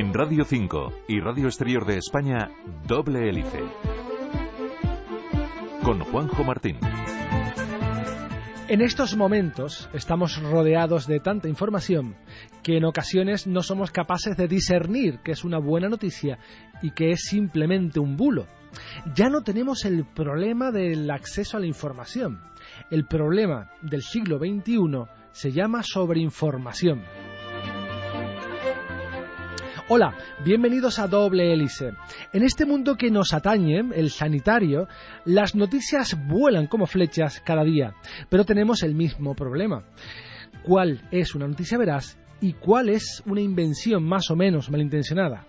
En Radio 5 y Radio Exterior de España, Doble Hélice. Con Juanjo Martín. En estos momentos estamos rodeados de tanta información que en ocasiones no somos capaces de discernir que es una buena noticia y que es simplemente un bulo. Ya no tenemos el problema del acceso a la información. El problema del siglo XXI se llama sobreinformación. Hola, bienvenidos a Doble Hélice. En este mundo que nos atañe, el sanitario, las noticias vuelan como flechas cada día, pero tenemos el mismo problema. ¿Cuál es una noticia veraz y cuál es una invención más o menos malintencionada?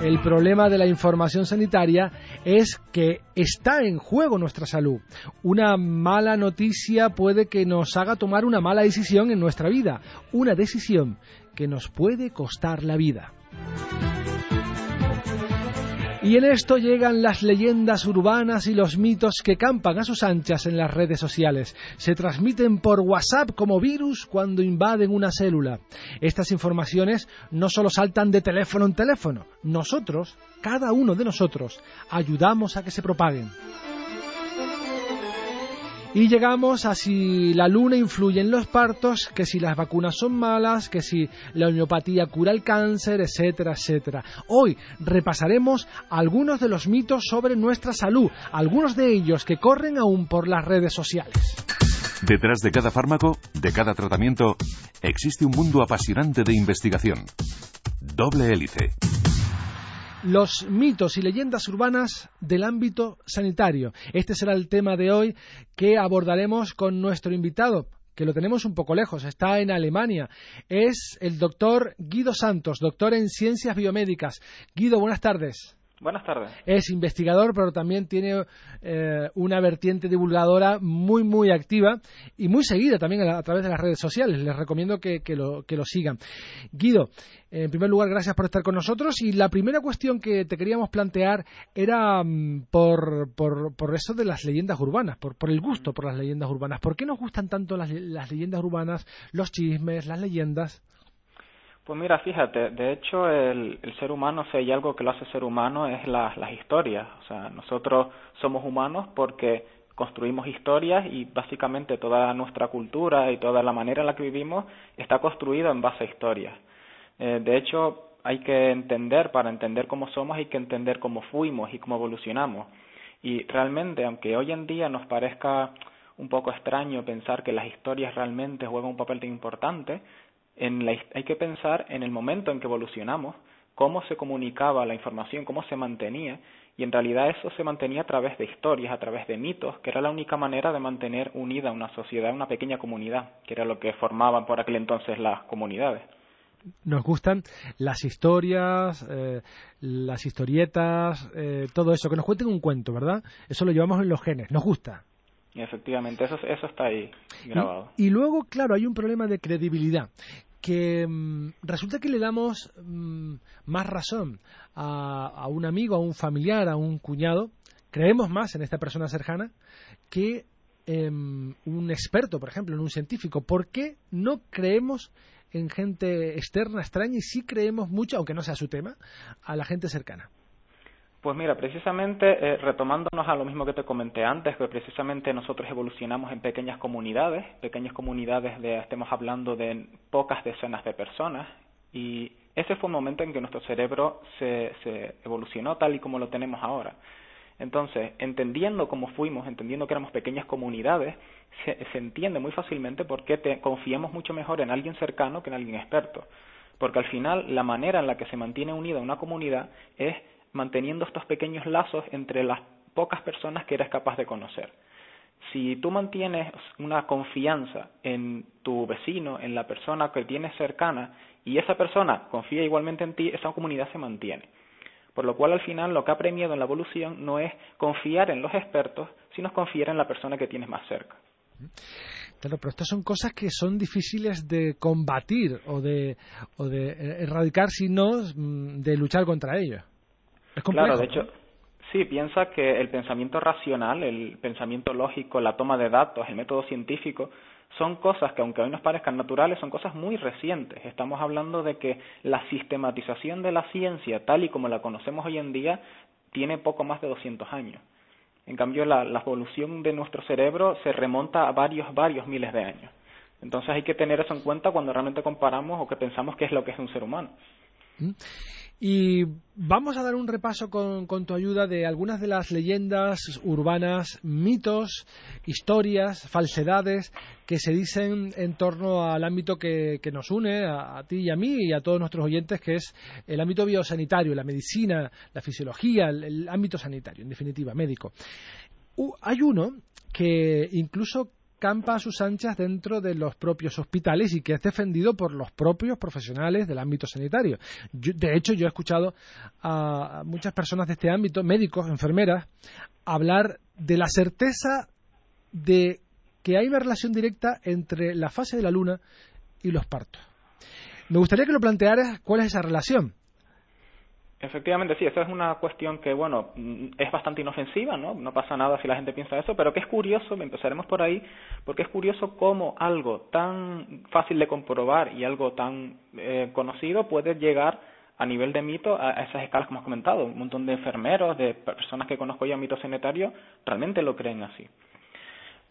El problema de la información sanitaria es que está en juego nuestra salud. Una mala noticia puede que nos haga tomar una mala decisión en nuestra vida, una decisión que nos puede costar la vida. Y en esto llegan las leyendas urbanas y los mitos que campan a sus anchas en las redes sociales. Se transmiten por WhatsApp como virus cuando invaden una célula. Estas informaciones no solo saltan de teléfono en teléfono, nosotros, cada uno de nosotros, ayudamos a que se propaguen. Y llegamos a si la luna influye en los partos, que si las vacunas son malas, que si la homeopatía cura el cáncer, etcétera, etcétera. Hoy repasaremos algunos de los mitos sobre nuestra salud, algunos de ellos que corren aún por las redes sociales. Detrás de cada fármaco, de cada tratamiento, existe un mundo apasionante de investigación. Doble hélice los mitos y leyendas urbanas del ámbito sanitario. Este será el tema de hoy que abordaremos con nuestro invitado que lo tenemos un poco lejos, está en Alemania. Es el doctor Guido Santos, doctor en ciencias biomédicas. Guido, buenas tardes. Buenas tardes. Es investigador, pero también tiene eh, una vertiente divulgadora muy, muy activa y muy seguida también a, través de las redes sociales. Les recomiendo que, lo, sigan. Guido, en primer lugar, gracias por estar con nosotros. Y la primera cuestión que te queríamos plantear era mm, por, por, eso de las leyendas urbanas, por, por, el gusto por las leyendas urbanas. ¿Por qué nos gustan tanto las, las leyendas urbanas, los chismes, las leyendas? Pues mira, fíjate, de hecho el, ser humano, si hay algo que lo hace ser humano es las historias. O sea, nosotros somos humanos porque construimos historias y básicamente toda nuestra cultura y toda la manera en la que vivimos está construida en base a historias. Eh, de hecho, hay que entender, para entender cómo somos, hay que entender cómo fuimos y cómo evolucionamos. Y realmente, aunque hoy en día nos parezca un poco extraño pensar que las historias realmente juegan un papel tan importante, hay que pensar en el momento en que evolucionamos, cómo se comunicaba la información, cómo se mantenía, y en realidad eso se mantenía a través de historias, a través de mitos, que era la única manera de mantener unida una sociedad, una pequeña comunidad, que era lo que formaban por aquel entonces las comunidades. Nos gustan las historias, eh, las historietas, eh, todo eso, que nos cuenten un cuento, ¿verdad? Eso lo llevamos en los genes, nos gusta. Efectivamente, eso, eso está ahí grabado. y luego, claro, hay un problema de credibilidad que mm, resulta que le damos mm, más razón a, un amigo, a un familiar, a un cuñado, creemos más en esta persona cercana que en un experto, por ejemplo, en un científico. ¿Por qué no creemos en gente externa, extraña, y sí creemos mucho, aunque no sea su tema, a la gente cercana? Pues mira, precisamente eh, retomándonos a lo mismo que te comenté antes, que precisamente nosotros evolucionamos en pequeñas comunidades, pequeñas comunidades de, estemos hablando de pocas decenas de personas, y ese fue un momento en que nuestro cerebro se, se evolucionó tal y como lo tenemos ahora. Entonces, entendiendo cómo fuimos, entendiendo que éramos pequeñas comunidades, se, se entiende muy fácilmente por qué te, confiamos mucho mejor en alguien cercano que en alguien experto. Porque al final, la manera en la que se mantiene unida una comunidad es manteniendo estos pequeños lazos entre las pocas personas que eres capaz de conocer. si tú mantienes una confianza en tu vecino, en la persona que tienes cercana, y esa persona confía igualmente en ti, esa comunidad se mantiene. Por lo cual, al final, lo que ha premiado en la evolución no es confiar en los expertos, sino confiar en la persona que tienes más cerca. Claro, pero estas son cosas que son difíciles de combatir o de, o de eh, erradicar, sino mm, de luchar contra ellos. Es complejo. Claro, de hecho, sí, piensa que el pensamiento racional, el pensamiento lógico, la toma de datos, el método científico, son cosas que aunque hoy nos parezcan naturales, son cosas muy recientes. Estamos hablando de que la sistematización de la ciencia, tal y como la conocemos hoy en día, tiene poco más de 200 años. En cambio, la, evolución de nuestro cerebro se remonta a varios, varios miles de años. Entonces hay que tener eso en cuenta cuando realmente comparamos o que pensamos qué es lo que es un ser humano. Y vamos a dar un repaso con, tu ayuda de algunas de las leyendas urbanas, mitos, historias, falsedades que se dicen en torno al ámbito que, nos une a, ti y a mí y a todos nuestros oyentes, que es el ámbito biosanitario, la medicina, la fisiología, el, ámbito sanitario, en definitiva, médico. hay uno que incluso campa a sus anchas dentro de los propios hospitales y que es defendido por los propios profesionales del ámbito sanitario. de hecho, yo he escuchado a muchas personas de este ámbito, médicos, enfermeras, hablar de la certeza de que hay una relación directa entre la fase de la luna y los partos. Me gustaría que lo plantearas cuál es esa relación. Efectivamente, sí, esa es una cuestión que, bueno, mm, es bastante inofensiva, ¿no? No pasa nada si la gente piensa eso, pero que es curioso, empezaremos por ahí, porque es curioso cómo algo tan fácil de comprobar y algo tan eh, conocido puede llegar a nivel de mito a esas escalas que hemos comentado. Un montón de enfermeros, de personas que conozco yo en mito sanitario, realmente lo creen así.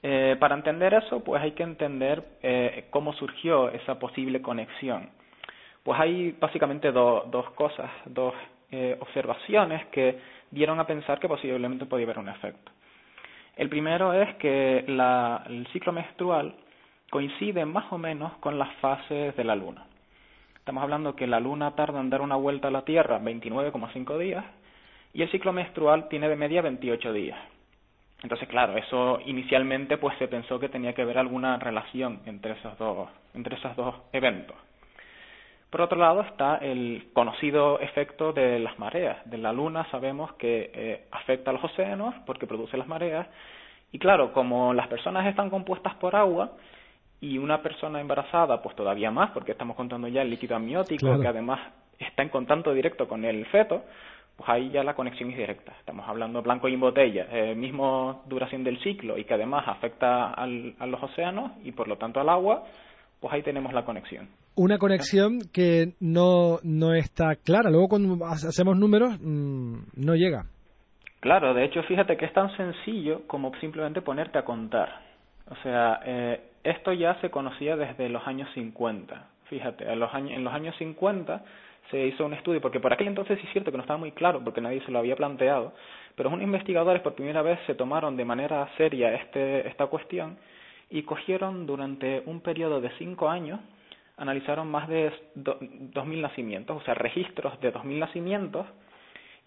Eh, para entender eso, pues hay que entender eh, cómo surgió esa posible conexión. Pues hay básicamente dos cosas, dos eh, observaciones que dieron a pensar que posiblemente podía haber un efecto. El primero es que el ciclo menstrual coincide más o menos con las fases de la luna. Estamos hablando que la luna tarda en dar una vuelta a la Tierra 29,5 días y el ciclo menstrual tiene de media 28 días. Entonces, claro, eso inicialmente pues se pensó que tenía que haber alguna relación entre esos dos, entre esos dos eventos. Por otro lado está el conocido efecto de las mareas. De la luna sabemos que eh, afecta a los océanos porque produce las mareas. Y claro, como las personas están compuestas por agua y una persona embarazada, pues todavía más, porque estamos contando ya el líquido amniótico, que además está en contacto directo con el feto, pues ahí ya la conexión es directa. Estamos hablando blanco y en botella, eh, mismo duración del ciclo y que además afecta a los océanos y por lo tanto al agua, pues ahí tenemos la conexión una conexión que no, no está clara. Luego cuando hacemos números mm, no llega. Claro, de hecho fíjate que es tan sencillo como simplemente ponerte a contar. O sea, eh, esto ya se conocía desde los años 50. Fíjate, en los años, en los años 50 se hizo un estudio, porque por aquel entonces sí es cierto que no estaba muy claro, porque nadie se lo había planteado, pero unos investigadores por primera vez se tomaron de manera seria este, esta cuestión y cogieron durante un periodo de cinco años analizaron más de 2.000 nacimientos, o sea, registros de 2.000 nacimientos,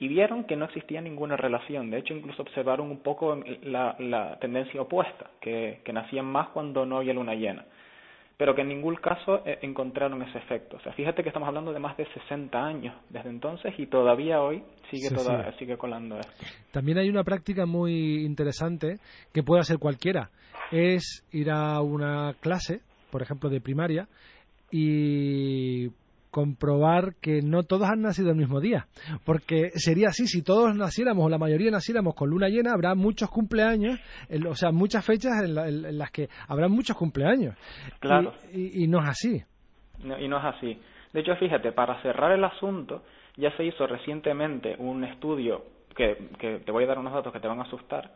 y vieron que no existía ninguna relación. De hecho, incluso observaron un poco la, la tendencia opuesta, que, que nacían más cuando no había luna llena pero que en ningún caso eh, encontraron ese efecto. O sea, fíjate que estamos hablando de más de 60 años desde entonces y todavía hoy sigue, sigue colando esto. También hay una práctica muy interesante que puede hacer cualquiera. Es ir a una clase, por ejemplo, de primaria, y comprobar que no todos han nacido el mismo día. Porque sería así, si todos naciéramos o la mayoría naciéramos con luna llena, habrá muchos cumpleaños, o sea, muchas fechas en, las que habrá muchos cumpleaños. Claro. Y, no es así. y no es así. De hecho, fíjate, para cerrar el asunto, ya se hizo recientemente un estudio que, que te voy a dar unos datos que te van a asustar,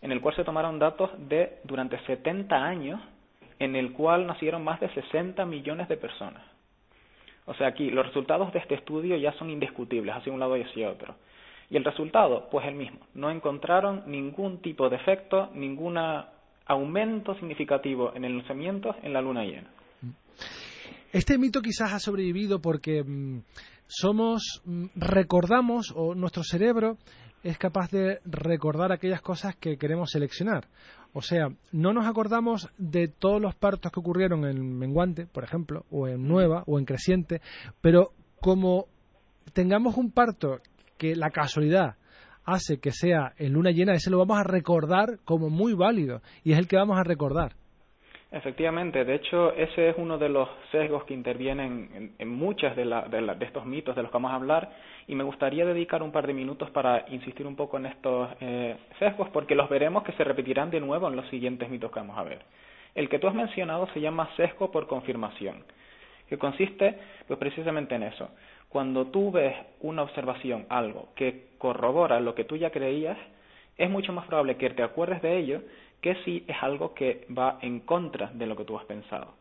en el cual se tomaron datos de durante 70 años en el cual nacieron más de 60 millones de personas. O sea, aquí los resultados de este estudio ya son indiscutibles, hacia un lado y hacia otro. Y el resultado, pues el mismo. No encontraron ningún tipo de efecto, ningún aumento significativo en el nacimiento en la luna llena. Este mito quizás ha sobrevivido porque mm, somos, mm, recordamos, o nuestro cerebro es capaz de recordar aquellas cosas que queremos seleccionar. O sea, no nos acordamos de todos los partos que ocurrieron en Menguante, por ejemplo, o en Nueva, o en Creciente, pero como tengamos un parto que la casualidad hace que sea en luna llena, ese lo vamos a recordar como muy válido y es el que vamos a recordar. Efectivamente, de hecho, ese es uno de los sesgos que intervienen en, muchas de, de, estos mitos de los que vamos a hablar y me gustaría dedicar un par de minutos para insistir un poco en estos eh, sesgos porque los veremos que se repetirán de nuevo en los siguientes mitos que vamos a ver. El que tú has mencionado se llama sesgo por confirmación, que consiste pues precisamente en eso. Cuando tú ves una observación, algo que corrobora lo que tú ya creías, es mucho más probable que te acuerdes de ello que si es algo que va en contra de lo que tú has pensado.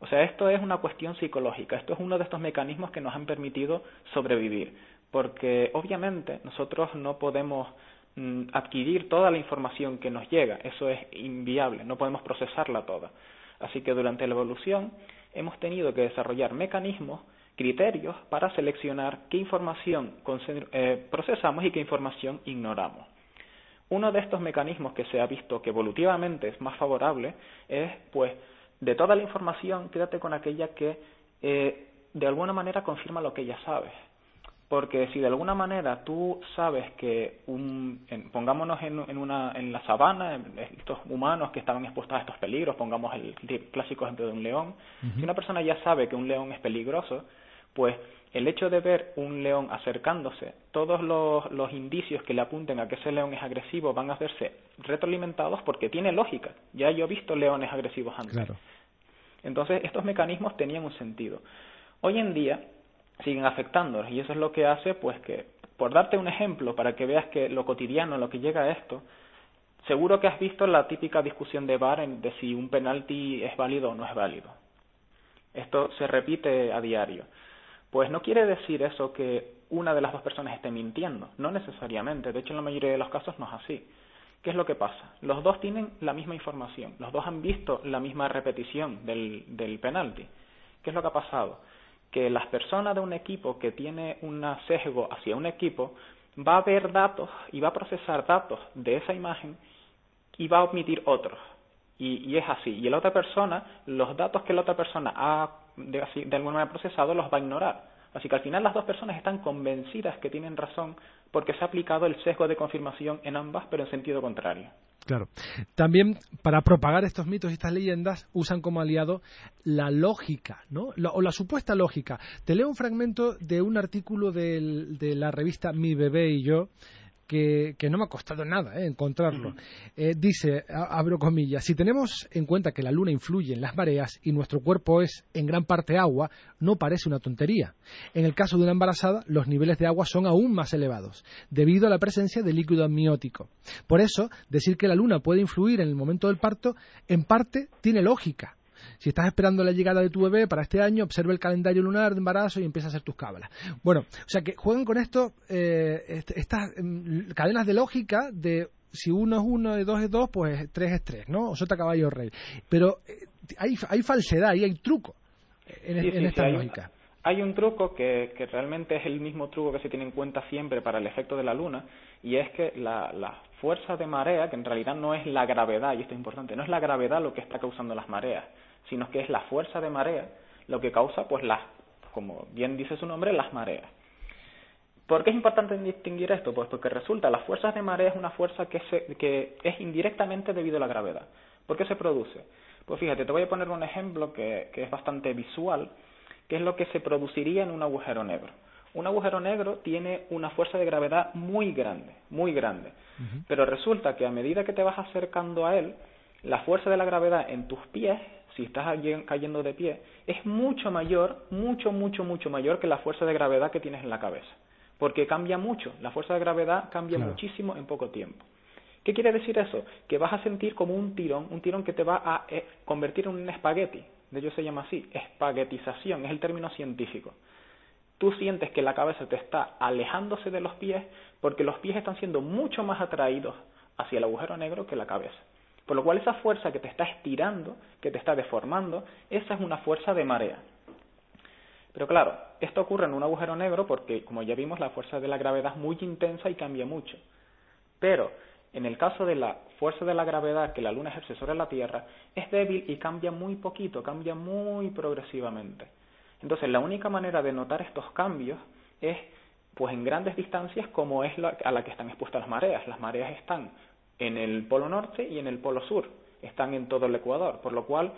O sea, esto es una cuestión psicológica, esto es uno de estos mecanismos que nos han permitido sobrevivir, porque obviamente nosotros no podemos mm, adquirir toda la información que nos llega, eso es inviable, no podemos procesarla toda. Así que durante la evolución hemos tenido que desarrollar mecanismos, criterios para seleccionar qué información eh, procesamos y qué información ignoramos. Uno de estos mecanismos que se ha visto que evolutivamente es más favorable es, pues, de toda la información, quédate con aquella que eh, de alguna manera confirma lo que ya sabes. Porque si de alguna manera tú sabes que, un, pongámonos en, en, una, en la sabana, estos humanos que estaban expuestos a estos peligros, pongamos el clásico ejemplo de un león, si una persona ya sabe que un león es peligroso, pues el hecho de ver un león acercándose, todos los, los, indicios que le apunten a que ese león es agresivo van a verse retroalimentados porque tiene lógica. Ya yo he visto leones agresivos antes. Entonces, estos mecanismos tenían un sentido. Hoy en día siguen afectándonos y eso es lo que hace, pues que, por darte un ejemplo, para que veas que lo cotidiano, lo que llega a esto, seguro que has visto la típica discusión de VAR de si un penalti es válido o no es válido. Esto se repite a diario. Pues no quiere decir eso que una de las dos personas esté mintiendo, no necesariamente, de hecho en la mayoría de los casos no es así. ¿Qué es lo que pasa? Los dos tienen la misma información, los dos han visto la misma repetición del, penalti. ¿Qué es lo que ha pasado? Que las personas de un equipo que tiene un sesgo hacia un equipo va a ver datos y va a procesar datos de esa imagen y va a omitir otros. Y, y es así. Y la otra persona, los datos que la otra persona ha de, de alguna manera procesado los va a ignorar. Así que al final las dos personas están convencidas que tienen razón porque se ha aplicado el sesgo de confirmación en ambas, pero en sentido contrario. Claro. También para propagar estos mitos y estas leyendas usan como aliado la lógica, ¿no? o la supuesta lógica. Te leo un fragmento de un artículo de la revista Mi Bebé y Yo que, no me ha costado nada eh, encontrarlo. Eh, dice, abro comillas, si tenemos en cuenta que la luna influye en las mareas y nuestro cuerpo es en gran parte agua, no parece una tontería. En el caso de una embarazada, los niveles de agua son aún más elevados, debido a la presencia de líquido amniótico. Por eso, decir que la luna puede influir en el momento del parto, en parte tiene lógica si estás esperando la llegada de tu bebé para este año, observa el calendario lunar de embarazo y empieza a hacer tus cábalas. Bueno, o sea que juegan con esto, eh, estas mm, cadenas de lógica de si uno es uno y dos es dos, pues tres es tres, ¿no? O sota caballo rey. Pero eh, hay, hay falsedad y hay truco en, esta lógica. Hay un truco que, que, realmente es el mismo truco que se tiene en cuenta siempre para el efecto de la luna, y es que la, la, fuerza de marea, que en realidad no es la gravedad, y esto es importante, no es la gravedad lo que está causando las mareas, sino que es la fuerza de marea lo que causa, pues, las, como bien dice su nombre, las mareas. ¿Por qué es importante distinguir esto? Pues porque resulta, las fuerzas de marea es una fuerza que, se, que es indirectamente debido a la gravedad. ¿Por qué se produce? Pues fíjate, te voy a poner un ejemplo que, que es bastante visual, que es lo que se produciría en un agujero negro. Un agujero negro tiene una fuerza de gravedad muy grande, muy grande. Pero resulta que a medida que te vas acercando a él, la fuerza de la gravedad en tus pies si estás cayendo de pie, es mucho mayor, mucho, mucho, mucho mayor que la fuerza de gravedad que tienes en la cabeza. Porque cambia mucho, la fuerza de gravedad cambia muchísimo en poco tiempo. ¿Qué quiere decir eso? Que vas a sentir como un tirón, un tirón que te va a eh, convertir en un espagueti. De hecho se llama así, espaguetización, es el término científico. Tú sientes que la cabeza te está alejándose de los pies porque los pies están siendo mucho más atraídos hacia el agujero negro que la cabeza. Por lo cual esa fuerza que te está estirando, que te está deformando, esa es una fuerza de marea. Pero claro, esto ocurre en un agujero negro porque, como ya vimos, la fuerza de la gravedad es muy intensa y cambia mucho. Pero en el caso de la fuerza de la gravedad que la Luna ejerce sobre la Tierra, es débil y cambia muy poquito, cambia muy progresivamente. Entonces, la única manera de notar estos cambios es pues en grandes distancias como es la, a la que están expuestas las mareas. Las mareas están en el polo norte y en el polo sur, están en todo el ecuador, por lo cual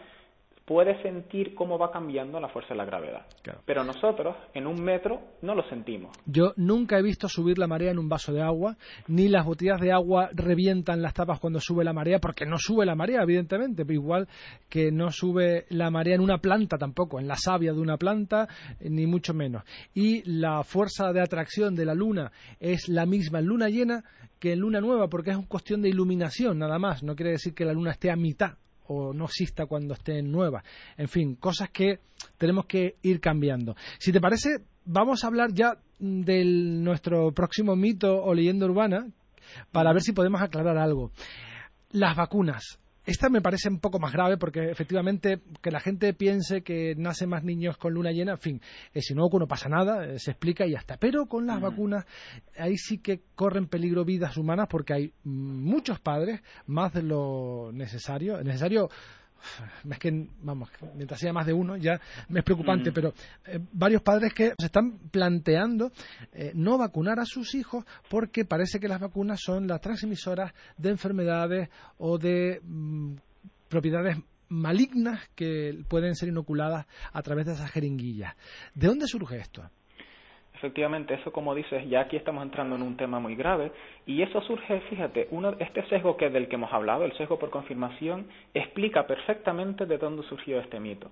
puede sentir cómo va cambiando la fuerza de la gravedad. Pero nosotros, en un metro, no lo sentimos. Yo nunca he visto subir la marea en un vaso de agua, ni las botellas de agua revientan las tapas cuando sube la marea, porque no sube la marea, evidentemente, igual que no sube la marea en una planta tampoco, en la savia de una planta, ni mucho menos. Y la fuerza de atracción de la luna es la misma en luna llena que en luna nueva, porque es una cuestión de iluminación, nada más. No quiere decir que la luna esté a mitad o no exista cuando esté nueva. En fin, cosas que tenemos que ir cambiando. Si te parece, vamos a hablar ya de nuestro próximo mito o leyenda urbana para ver si podemos aclarar algo. Las vacunas. Esta me parece un poco más grave porque efectivamente que la gente piense que nacen más niños con luna llena, en fin, eh, si no no pasa nada, eh, se explica y ya está. Pero con las vacunas ahí sí que corren peligro vidas humanas porque hay muchos padres, más de lo necesario, necesario es que, vamos, mientras sea más de uno ya me es preocupante, mm. pero eh, varios padres que se están planteando eh, no vacunar a sus hijos porque parece que las vacunas son las transmisoras de enfermedades o de mm, propiedades malignas que pueden ser inoculadas a través de esas jeringuillas. ¿De dónde surge esto? Efectivamente, eso como dices, ya aquí estamos entrando en un tema muy grave y eso surge, fíjate, uno, este sesgo que del que hemos hablado, el sesgo por confirmación, explica perfectamente de dónde surgió este mito.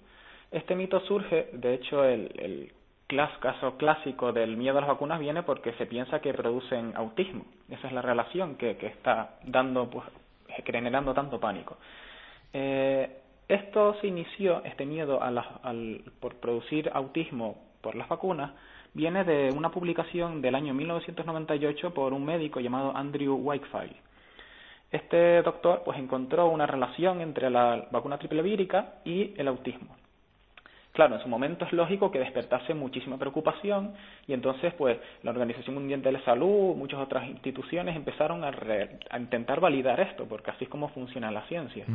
Este mito surge, de hecho, el, el caso clásico del miedo a las vacunas viene porque se piensa que producen autismo. Esa es la relación que, que está dando, pues, generando tanto pánico. Eh, esto se inició, este miedo a al, por producir autismo por las vacunas, viene de una publicación del año 1998 por un médico llamado Andrew Wakefield. Este doctor pues encontró una relación entre la vacuna triple vírica y el autismo. Claro, en su momento es lógico que despertase muchísima preocupación y entonces pues la Organización Mundial de la Salud, muchas otras instituciones empezaron a, intentar validar esto, porque así es como funciona la ciencia.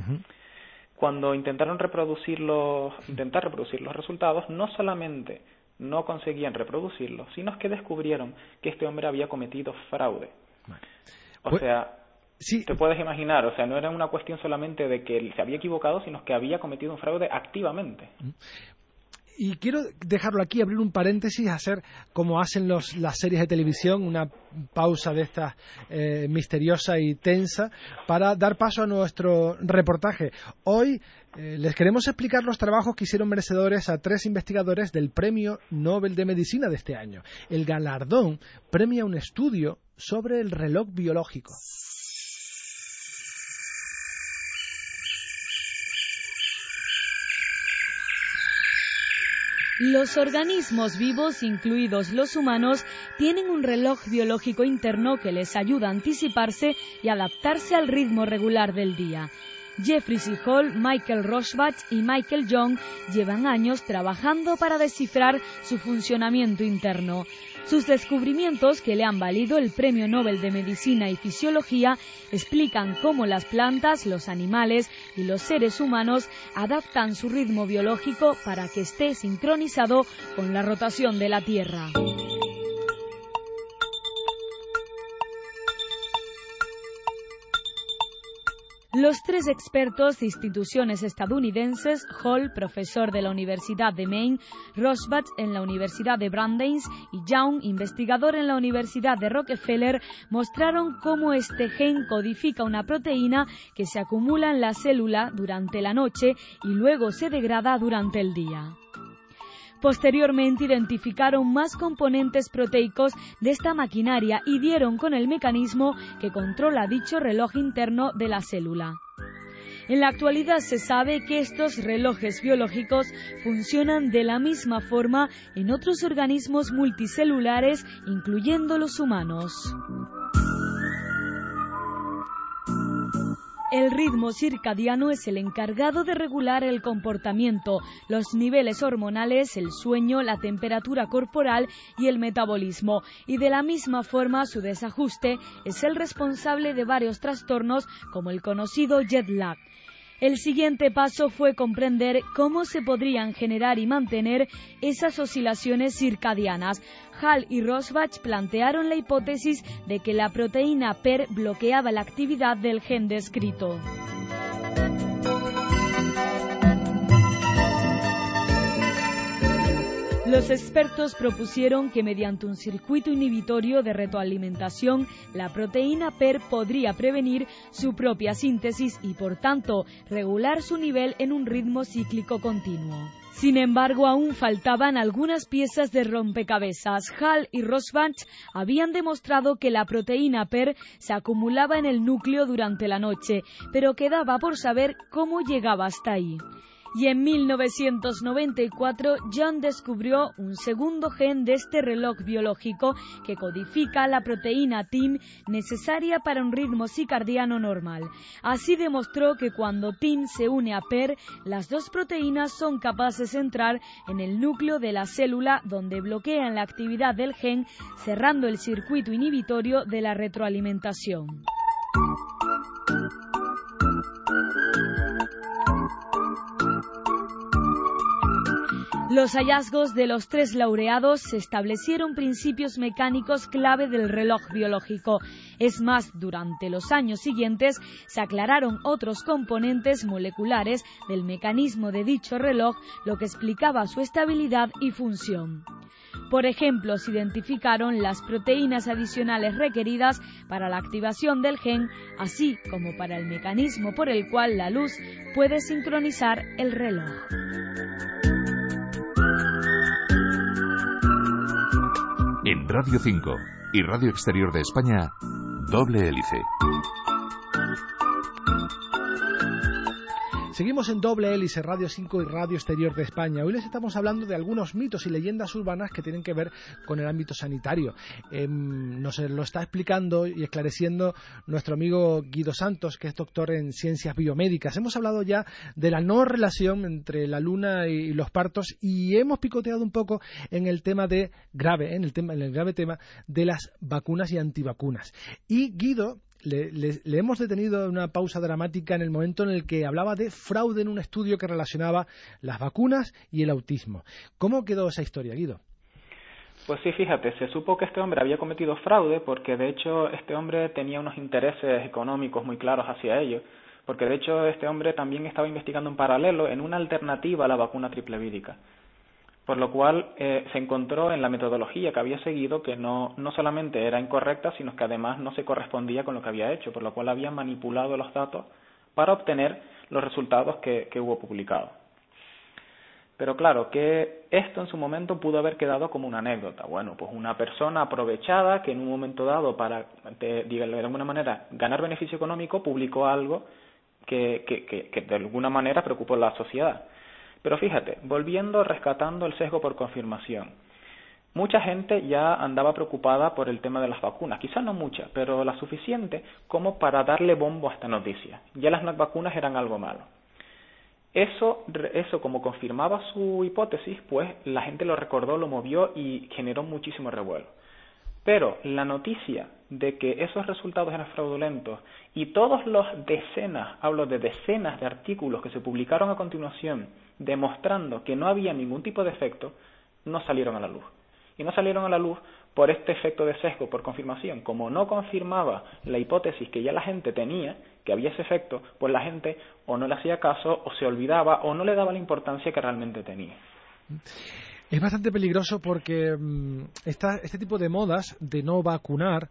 Cuando intentaron reproducir los, intentar reproducir los resultados, no solamente no conseguían reproducirlo, sino que descubrieron que este hombre había cometido fraude. O pues, sea, te puedes imaginar, o sea, no era una cuestión solamente de que él se había equivocado, sino que había cometido un fraude activamente. Y quiero dejarlo aquí, abrir un paréntesis, hacer como hacen los, las series de televisión, una pausa de esta eh, misteriosa y tensa para dar paso a nuestro reportaje. Hoy eh, les queremos explicar los trabajos que hicieron merecedores a tres investigadores del Premio Nobel de Medicina de este año. El galardón premia un estudio sobre el reloj biológico. Los organismos vivos, incluidos los humanos, tienen un reloj biológico interno que les ayuda a anticiparse y adaptarse al ritmo regular del día. Jeffrey C. Hall, Michael Roshbach y Michael Young llevan años trabajando para descifrar su funcionamiento interno. Sus descubrimientos, que le han valido el Premio Nobel de Medicina y Fisiología, explican cómo las plantas, los animales y los seres humanos adaptan su ritmo biológico para que esté sincronizado con la rotación de la Tierra. Los tres expertos de instituciones estadounidenses, Hall, profesor de la Universidad de Maine, Rosbach en la Universidad de Brandeis y Young, investigador en la Universidad de Rockefeller, mostraron cómo este gen codifica una proteína que se acumula en la célula durante la noche y luego se degrada durante el día. Posteriormente identificaron más componentes proteicos de esta maquinaria y dieron con el mecanismo que controla dicho reloj interno de la célula. En la actualidad se sabe que estos relojes biológicos funcionan de la misma forma en otros organismos multicelulares, incluyendo los humanos. El ritmo circadiano es el encargado de regular el comportamiento, los niveles hormonales, el sueño, la temperatura corporal y el metabolismo, y de la misma forma su desajuste es el responsable de varios trastornos como el conocido jet lag. El siguiente paso fue comprender cómo se podrían generar y mantener esas oscilaciones circadianas. Hall y Rosbach plantearon la hipótesis de que la proteína PER bloqueaba la actividad del gen descrito. Los expertos propusieron que mediante un circuito inhibitorio de retroalimentación, la proteína PER podría prevenir su propia síntesis y, por tanto, regular su nivel en un ritmo cíclico continuo. Sin embargo, aún faltaban algunas piezas de rompecabezas. Hall y Rosbach habían demostrado que la proteína PER se acumulaba en el núcleo durante la noche, pero quedaba por saber cómo llegaba hasta ahí y en 1994 John descubrió un segundo gen de este reloj biológico que codifica la proteína TIM necesaria para un ritmo circadiano normal. Así demostró que cuando TIM se une a PER, las dos proteínas son capaces de entrar en el núcleo de la célula donde bloquean la actividad del gen, cerrando el circuito inhibitorio de la retroalimentación. Los hallazgos de los tres laureados establecieron principios mecánicos clave del reloj biológico. Es más, durante los años siguientes se aclararon otros componentes moleculares del mecanismo de dicho reloj, lo que explicaba su estabilidad y función. Por ejemplo, se identificaron las proteínas adicionales requeridas para la activación del gen, así como para el mecanismo por el cual la luz puede sincronizar el reloj. En Radio 5 y Radio Exterior de España, doble hélice. Seguimos en doble hélice Radio 5 y Radio Exterior de España. Hoy les estamos hablando de algunos mitos y leyendas urbanas que tienen que ver con el ámbito sanitario. Em, nos lo está explicando y esclareciendo nuestro amigo Guido Santos, que es doctor en ciencias biomédicas. Hemos hablado ya de la no relación entre la luna y los partos y hemos picoteado un poco en el tema de grave, en el tema, en el grave tema de las vacunas y antivacunas. Y Guido le, hemos detenido una pausa dramática en el momento en el que hablaba de fraude en un estudio que relacionaba las vacunas y el autismo. ¿Cómo quedó esa historia, Guido? Pues sí, fíjate, se supo que este hombre había cometido fraude porque de hecho este hombre tenía unos intereses económicos muy claros hacia ello, porque de hecho este hombre también estaba investigando en paralelo en una alternativa a la vacuna triple vírica por lo cual eh, se encontró en la metodología que había seguido que no, no solamente era incorrecta, sino que además no se correspondía con lo que había hecho, por lo cual había manipulado los datos para obtener los resultados que, que hubo publicados. Pero claro, que esto en su momento pudo haber quedado como una anécdota. Bueno, pues una persona aprovechada que en un momento dado para, de, de alguna manera, ganar beneficio económico, publicó algo que, que, que, que de alguna manera preocupó a la sociedad. Pero fíjate, volviendo rescatando el sesgo por confirmación. Mucha gente ya andaba preocupada por el tema de las vacunas, quizás no mucha, pero la suficiente como para darle bombo a esta noticia. Ya las vacunas eran algo malo. Eso, eso como confirmaba su hipótesis, pues la gente lo recordó, lo movió y generó muchísimo revuelo. Pero la noticia de que esos resultados eran fraudulentos y todos los decenas, hablo de decenas de artículos que se publicaron a continuación demostrando que no había ningún tipo de efecto, no salieron a la luz. Y no salieron a la luz por este efecto de sesgo, por confirmación. Como no confirmaba la hipótesis que ya la gente tenía, que había ese efecto, pues la gente o no le hacía caso, o se olvidaba, o no le daba la importancia que realmente tenía. Es bastante peligroso porque mm, este tipo de modas de no vacunar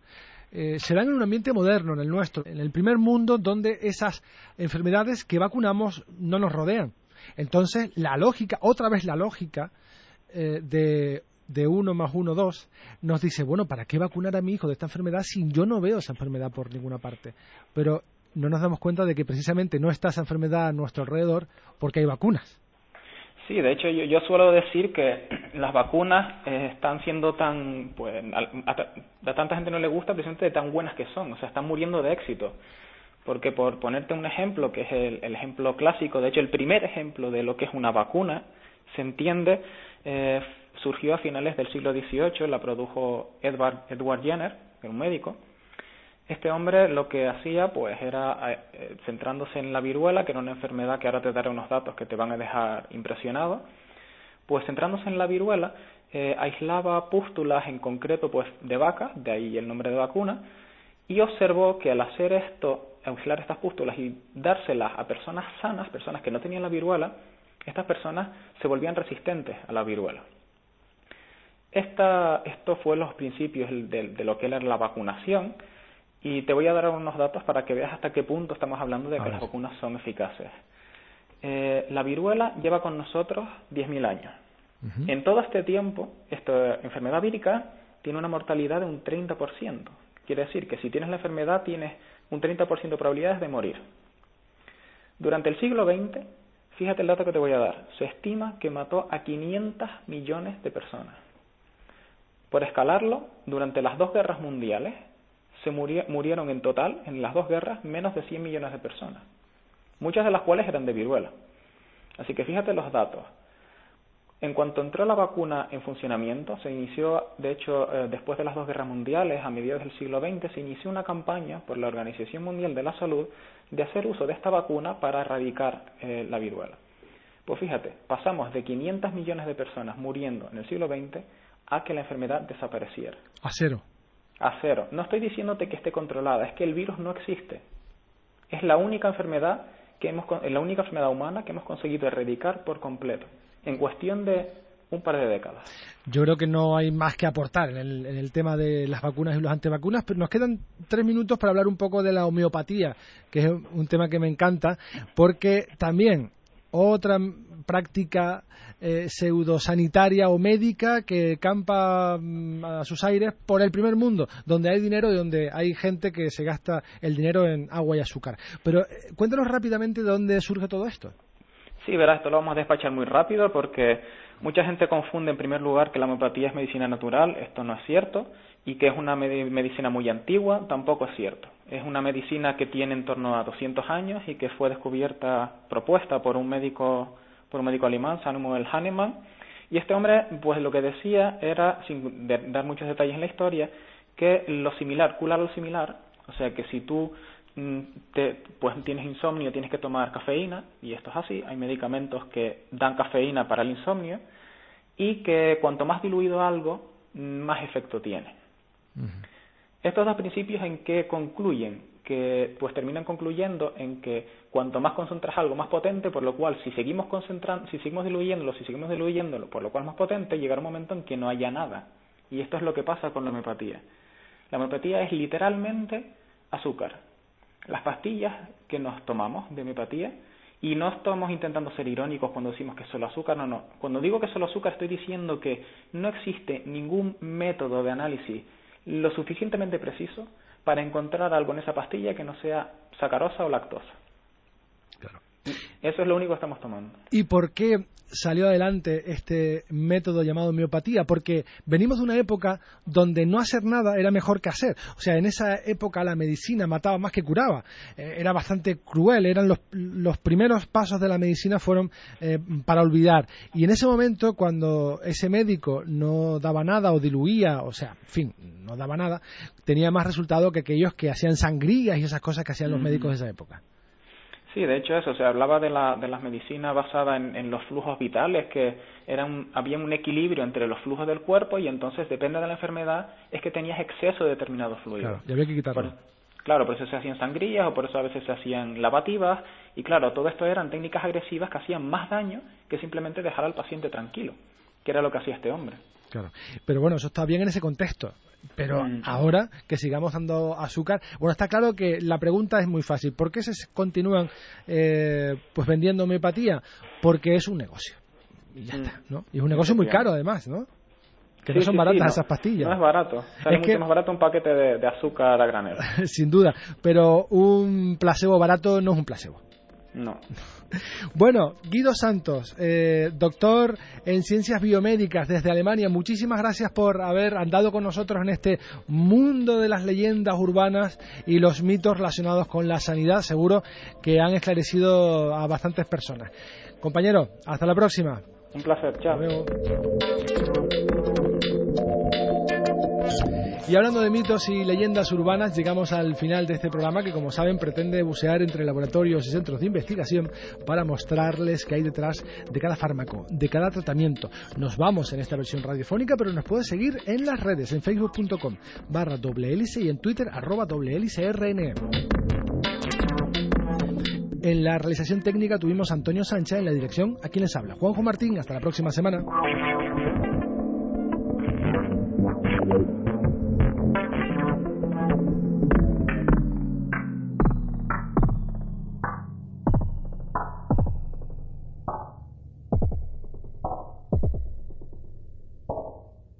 eh, se dan en un ambiente moderno, en el nuestro, en el primer mundo donde esas enfermedades que vacunamos no nos rodean. Entonces, la lógica, otra vez la lógica eh, de, de uno más uno, dos, nos dice, bueno, ¿para qué vacunar a mi hijo de esta enfermedad si yo no veo esa enfermedad por ninguna parte? Pero no nos damos cuenta de que precisamente no está esa enfermedad a nuestro alrededor porque hay vacunas. Sí, de hecho yo, suelo decir que las vacunas eh, están siendo tan, pues, a, a, tanta gente no le gusta precisamente de tan buenas que son, o sea, están muriendo de éxito Porque por ponerte un ejemplo, que es el, ejemplo clásico, de hecho el primer ejemplo de lo que es una vacuna, se entiende, eh, surgió a finales del siglo XVIII, la produjo Edward, Edward Jenner, un médico. Este hombre lo que hacía pues era, eh, centrándose en la viruela, que era una enfermedad que ahora te daré unos datos que te van a dejar impresionado, pues centrándose en la viruela, eh, aislaba pústulas en concreto pues de vaca, de ahí el nombre de vacuna, y observó que al hacer esto, aislar estas pústulas y dárselas a personas sanas, personas que no tenían la viruela, estas personas se volvían resistentes a la viruela. Esta, esto fue los principios de, lo que era la vacunación y te voy a dar unos datos para que veas hasta qué punto estamos hablando de que las vacunas son eficaces. Eh, la viruela lleva con nosotros 10.000 años. En todo este tiempo, esta enfermedad vírica tiene una mortalidad de un 30%. Quiere decir que si tienes la enfermedad tienes un 30% de probabilidades de morir. Durante el siglo XX, fíjate el dato que te voy a dar, se estima que mató a 500 millones de personas. Por escalarlo, durante las dos guerras mundiales, se murieron en total, en las dos guerras, menos de 100 millones de personas, muchas de las cuales eran de viruela. Así que fíjate los datos. En cuanto entró la vacuna en funcionamiento, se inició, de hecho, eh, después de las dos guerras mundiales, a mediados del siglo XX, se inició una campaña por la Organización Mundial de la Salud de hacer uso de esta vacuna para erradicar eh, la viruela. Pues fíjate, pasamos de 500 millones de personas muriendo en el siglo XX a que la enfermedad desapareciera. A cero. A cero. No estoy diciéndote que esté controlada, es que el virus no existe. Es la única enfermedad que hemos, la única enfermedad humana que hemos conseguido erradicar por completo en cuestión de un par de décadas. Yo creo que no hay más que aportar en el, tema de las vacunas y los antivacunas, pero nos quedan tres minutos para hablar un poco de la homeopatía, que es un tema que me encanta, porque también otra práctica eh, pseudosanitaria o médica que campa mm, a sus aires por el primer mundo, donde hay dinero y donde hay gente que se gasta el dinero en agua y azúcar. Pero eh, cuéntanos rápidamente de dónde surge todo esto. Sí, verás, esto lo vamos a despachar muy rápido porque mucha gente confunde en primer lugar que la homeopatía es medicina natural, esto no es cierto, y que es una medicina muy antigua, tampoco es cierto. Es una medicina que tiene en torno a 200 años y que fue descubierta, propuesta por un médico, por un médico alemán, Samuel Hahnemann, y este hombre, pues lo que decía era, sin dar muchos detalles en la historia, que lo similar, curar lo similar, o sea que si tú te, pues tienes insomnio, tienes que tomar cafeína, y esto es así, hay medicamentos que dan cafeína para el insomnio, y que cuanto más diluido algo, más efecto tiene. Estos dos principios en que concluyen, que pues terminan concluyendo en que cuanto más concentras algo más potente, por lo cual si seguimos concentrando, si seguimos diluyéndolo, si seguimos diluyéndolo, por lo cual más potente, llegará un momento en que no haya nada. Y esto es lo que pasa con la homeopatía. La homeopatía es literalmente azúcar las pastillas que nos tomamos de homeopatía y no estamos intentando ser irónicos cuando decimos que es solo azúcar, no, no. Cuando digo que es solo azúcar estoy diciendo que no existe ningún método de análisis lo suficientemente preciso para encontrar algo en esa pastilla que no sea sacarosa o lactosa. Eso es lo único que estamos tomando. ¿Y por qué salió adelante este método llamado homeopatía, porque venimos de una época donde no hacer nada era mejor que hacer. O sea, en esa época la medicina mataba más que curaba. Eh, era bastante cruel, eran los, los, primeros pasos de la medicina fueron eh, para olvidar. Y en ese momento, cuando ese médico no daba nada o diluía, o sea, en fin, no daba nada, tenía más resultado que aquellos que hacían sangrías y esas cosas que hacían los médicos de esa época. Sí, de hecho eso, se hablaba de, la, de las medicinas basadas en, los flujos vitales, que eran, había un equilibrio entre los flujos del cuerpo y entonces, depende de la enfermedad, es que tenías exceso de determinados fluidos. Claro, y había que quitarlo. claro, por eso se hacían sangrías o por eso a veces se hacían lavativas y claro, todo esto eran técnicas agresivas que hacían más daño que simplemente dejar al paciente tranquilo, que era lo que hacía este hombre. Claro, pero bueno, eso está bien en ese contexto. Pero mm. ahora que sigamos dando azúcar, bueno, está claro que la pregunta es muy fácil. ¿Por qué se continúan eh, pues vendiendo homeopatía? Porque es un negocio. Y ya mm. está, ¿no? Y es un negocio muy caro además, ¿no? Que no son baratas esas pastillas. No es barato. es mucho más barato un paquete de, azúcar a granel. Sin duda. Pero un placebo barato no es un placebo. No. Bueno, Guido Santos, eh, doctor en ciencias biomédicas desde Alemania, muchísimas gracias por haber andado con nosotros en este mundo de las leyendas urbanas y los mitos relacionados con la sanidad. Seguro que han esclarecido a bastantes personas. Compañero, hasta la próxima. Un placer, chao. Y hablando de mitos y leyendas urbanas, llegamos al final de este programa que, como saben, pretende bucear entre laboratorios y centros de investigación para mostrarles qué hay detrás de cada fármaco, de cada tratamiento. Nos vamos en esta versión radiofónica, pero nos puede seguir en las redes, en facebook.com barra doble hélice y en twitter arroba doble. En la realización técnica tuvimos Antonio Sánchez en la dirección. ¿A quién les habla? Juanjo Martín. Hasta la próxima semana.